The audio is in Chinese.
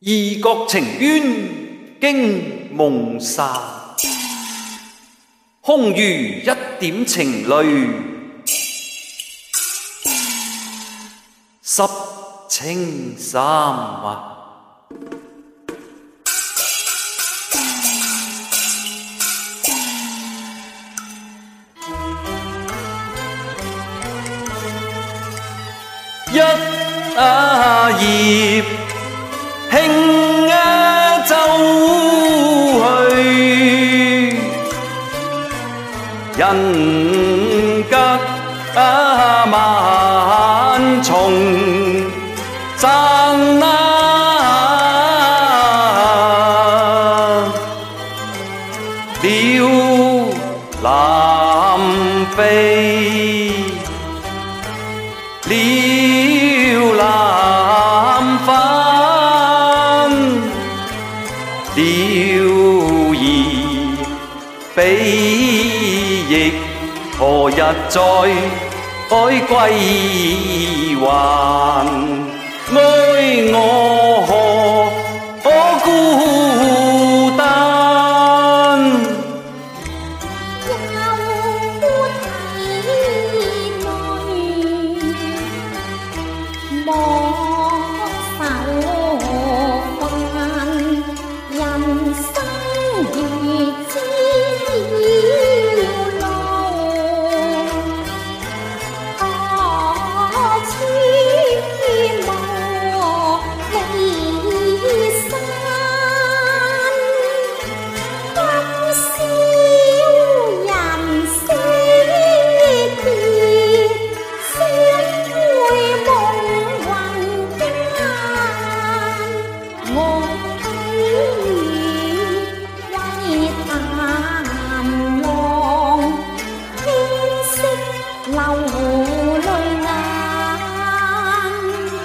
异国情冤惊梦散，空余一点情泪，湿青衫。一叶轻舟去，人隔万重山，鸟南飞。屌兒比翼，何日再改歸還？哀我何可孤單？又不體內望。老。